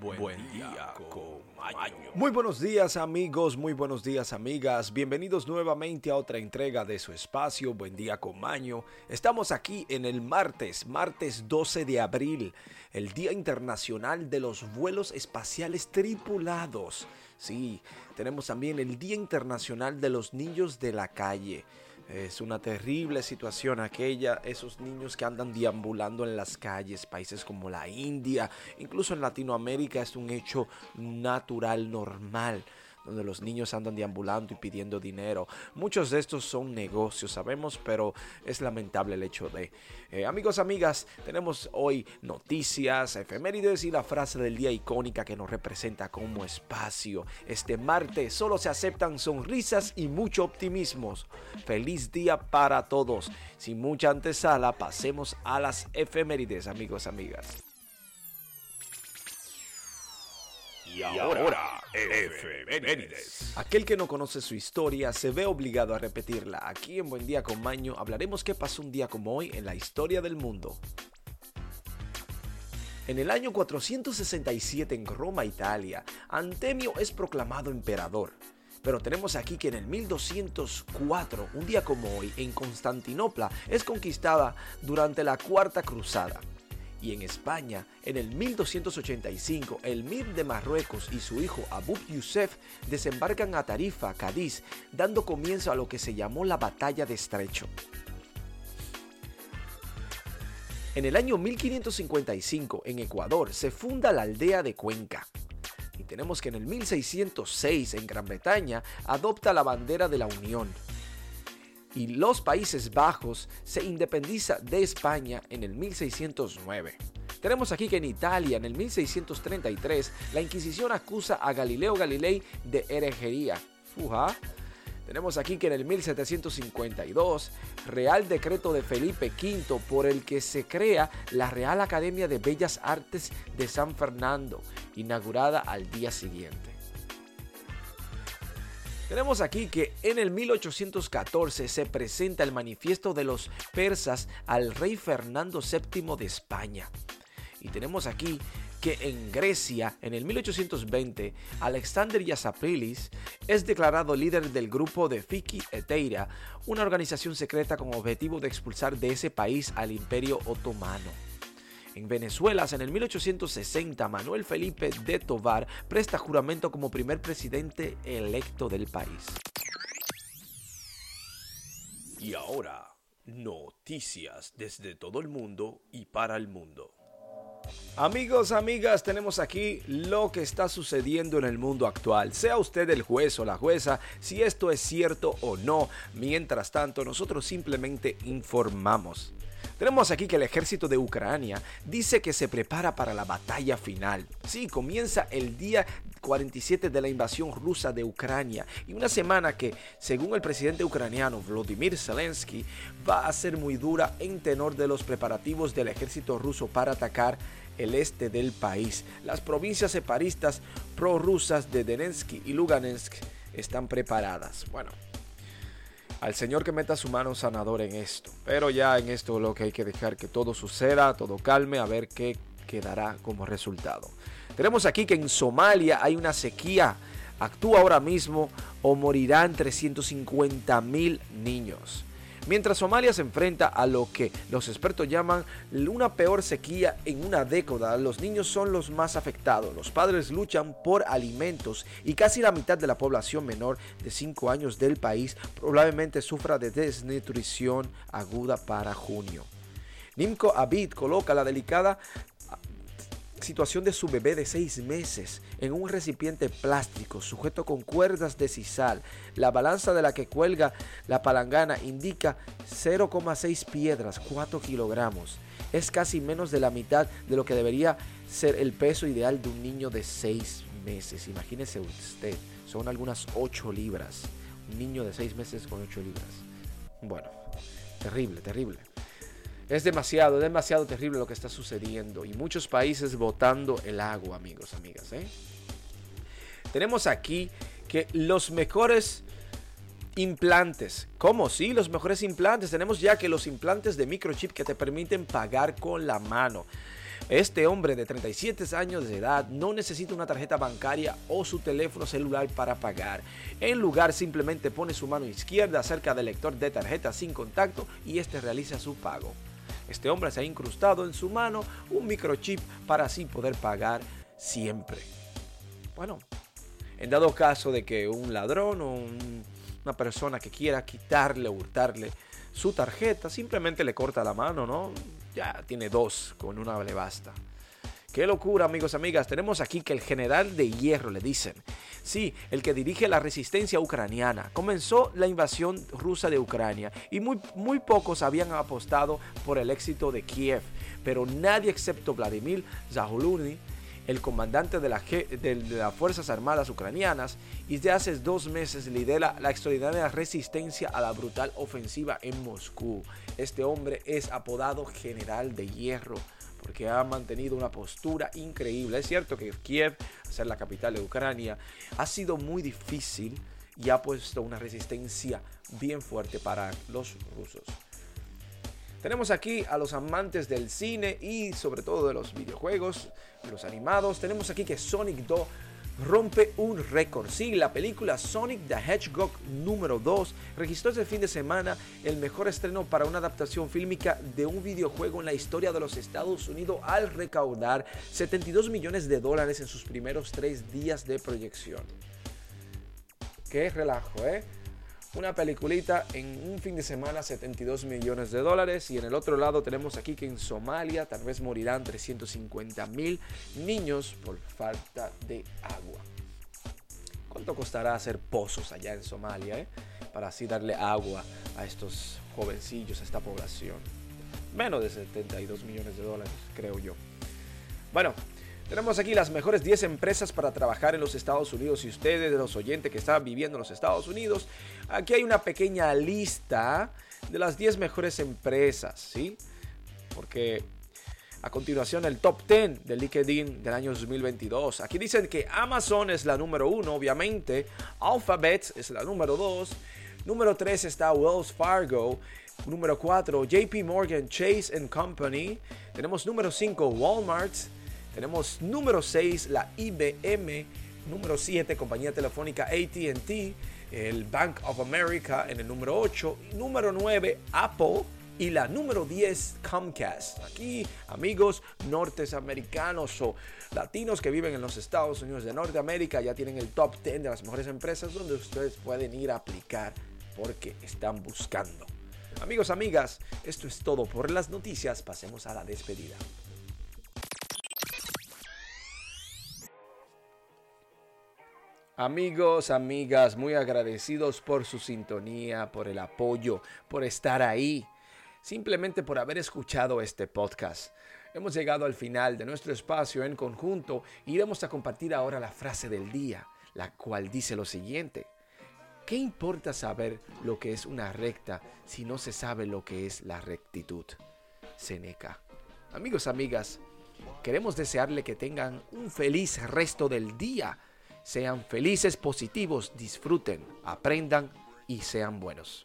Buen, día con Maño. Muy buenos días amigos, muy buenos días amigas. Bienvenidos nuevamente a otra entrega de su espacio Buen día con Maño. Estamos aquí en el martes, martes 12 de abril, el Día Internacional de los Vuelos Espaciales Tripulados. Sí, tenemos también el Día Internacional de los Niños de la Calle. Es una terrible situación aquella, esos niños que andan deambulando en las calles, países como la India, incluso en Latinoamérica es un hecho natural, normal donde los niños andan deambulando y pidiendo dinero. Muchos de estos son negocios, sabemos, pero es lamentable el hecho de. Eh, amigos, amigas, tenemos hoy noticias, efemérides y la frase del día icónica que nos representa como espacio. Este martes solo se aceptan sonrisas y mucho optimismo. Feliz día para todos. Sin mucha antesala, pasemos a las efemérides, amigos, amigas. Y ahora, efemérides. Aquel que no conoce su historia se ve obligado a repetirla. Aquí en Buen Día con Maño hablaremos qué pasó un día como hoy en la historia del mundo. En el año 467 en Roma, Italia, Antemio es proclamado emperador. Pero tenemos aquí que en el 1204, un día como hoy, en Constantinopla es conquistada durante la Cuarta Cruzada y en España, en el 1285, el Mir de Marruecos y su hijo Abu Yusef desembarcan a Tarifa, Cádiz, dando comienzo a lo que se llamó la Batalla de Estrecho. En el año 1555, en Ecuador, se funda la aldea de Cuenca. Y tenemos que en el 1606, en Gran Bretaña, adopta la bandera de la Unión y los Países Bajos se independiza de España en el 1609. Tenemos aquí que en Italia, en el 1633, la Inquisición acusa a Galileo Galilei de herejería. Fuja. Tenemos aquí que en el 1752, Real Decreto de Felipe V por el que se crea la Real Academia de Bellas Artes de San Fernando, inaugurada al día siguiente. Tenemos aquí que en el 1814 se presenta el manifiesto de los persas al rey Fernando VII de España. Y tenemos aquí que en Grecia, en el 1820, Alexander Yasaprilis es declarado líder del grupo de Fiki Eteira, una organización secreta con objetivo de expulsar de ese país al imperio otomano. En Venezuela, en el 1860, Manuel Felipe de Tovar presta juramento como primer presidente electo del país. Y ahora, noticias desde todo el mundo y para el mundo. Amigos, amigas, tenemos aquí lo que está sucediendo en el mundo actual. Sea usted el juez o la jueza, si esto es cierto o no. Mientras tanto, nosotros simplemente informamos. Tenemos aquí que el ejército de Ucrania dice que se prepara para la batalla final. Sí, comienza el día 47 de la invasión rusa de Ucrania y una semana que, según el presidente ucraniano Vladimir Zelensky, va a ser muy dura en tenor de los preparativos del ejército ruso para atacar el este del país. Las provincias separistas prorrusas de Donetsk y Lugansk están preparadas. Bueno, al Señor que meta su mano sanador en esto. Pero ya en esto lo que hay que dejar que todo suceda, todo calme, a ver qué quedará como resultado. Tenemos aquí que en Somalia hay una sequía. Actúa ahora mismo o morirán 350 mil niños. Mientras Somalia se enfrenta a lo que los expertos llaman una peor sequía en una década, los niños son los más afectados. Los padres luchan por alimentos y casi la mitad de la población menor de 5 años del país probablemente sufra de desnutrición aguda para junio. Nimco Abid coloca la delicada situación de su bebé de seis meses en un recipiente plástico sujeto con cuerdas de sisal. La balanza de la que cuelga la palangana indica 0,6 piedras, 4 kilogramos. Es casi menos de la mitad de lo que debería ser el peso ideal de un niño de seis meses. Imagínese usted, son algunas 8 libras. Un niño de seis meses con 8 libras. Bueno, terrible, terrible. Es demasiado, es demasiado terrible lo que está sucediendo y muchos países botando el agua, amigos, amigas. ¿eh? Tenemos aquí que los mejores implantes, ¿cómo? Sí, los mejores implantes. Tenemos ya que los implantes de microchip que te permiten pagar con la mano. Este hombre de 37 años de edad no necesita una tarjeta bancaria o su teléfono celular para pagar. En lugar simplemente pone su mano izquierda cerca del lector de tarjeta sin contacto y este realiza su pago. Este hombre se ha incrustado en su mano un microchip para así poder pagar siempre. Bueno, en dado caso de que un ladrón o una persona que quiera quitarle o hurtarle su tarjeta, simplemente le corta la mano, ¿no? Ya tiene dos, con una le basta. Qué locura, amigos, amigas. Tenemos aquí que el general de hierro, le dicen. Sí, el que dirige la resistencia ucraniana. Comenzó la invasión rusa de Ucrania y muy, muy pocos habían apostado por el éxito de Kiev. Pero nadie excepto Vladimir Zahuluni, el comandante de, las Fuerzas Armadas ucranianas, y desde hace dos meses lidera la extraordinaria resistencia a la brutal ofensiva en Moscú. Este hombre es apodado General de Hierro porque ha mantenido una postura increíble. Es cierto que Kiev, ser la capital de Ucrania, ha sido muy difícil y ha puesto una resistencia bien fuerte para los rusos. Tenemos aquí a los amantes del cine y sobre todo de los videojuegos, los animados. Tenemos aquí que Sonic 2 rompe un récord. Sí, la película Sonic the Hedgehog número 2 registró este fin de semana el mejor estreno para una adaptación fílmica de un videojuego en la historia de los Estados Unidos al recaudar 72 millones de dólares en sus primeros tres días de proyección. Qué relajo, ¿eh? Una peliculita en un fin de semana 72 millones de dólares y en el otro lado tenemos aquí que en Somalia tal vez morirán 350 mil niños por falta de agua. ¿Cuánto costará hacer pozos allá en Somalia eh? para así darle agua a estos jovencillos, a esta población? Menos de 72 millones de dólares, creo yo. Bueno, tenemos aquí las mejores 10 empresas para trabajar en los Estados Unidos. Y ustedes, de los oyentes que están viviendo en los Estados Unidos, aquí hay una pequeña lista de las 10 mejores empresas, ¿sí? Porque a continuación el top 10 del LinkedIn del año 2022. Aquí dicen que Amazon es la número 1, obviamente. Alphabet es la número 2. Número 3 está Wells Fargo. Número 4, JP Morgan Chase Company. Tenemos número 5, Walmart. Tenemos número 6, la IBM. Número 7, compañía telefónica ATT. El Bank of America en el número 8. Número 9, Apple. Y la número 10, Comcast. Aquí, amigos norteamericanos o latinos que viven en los Estados Unidos de Norteamérica, ya tienen el top 10 de las mejores empresas donde ustedes pueden ir a aplicar porque están buscando. Amigos, amigas, esto es todo por las noticias. Pasemos a la despedida. Amigos, amigas, muy agradecidos por su sintonía, por el apoyo, por estar ahí, simplemente por haber escuchado este podcast. Hemos llegado al final de nuestro espacio en conjunto y iremos a compartir ahora la frase del día, la cual dice lo siguiente. ¿Qué importa saber lo que es una recta si no se sabe lo que es la rectitud? Seneca. Amigos, amigas, queremos desearle que tengan un feliz resto del día sean felices, positivos, disfruten, aprendan y sean buenos.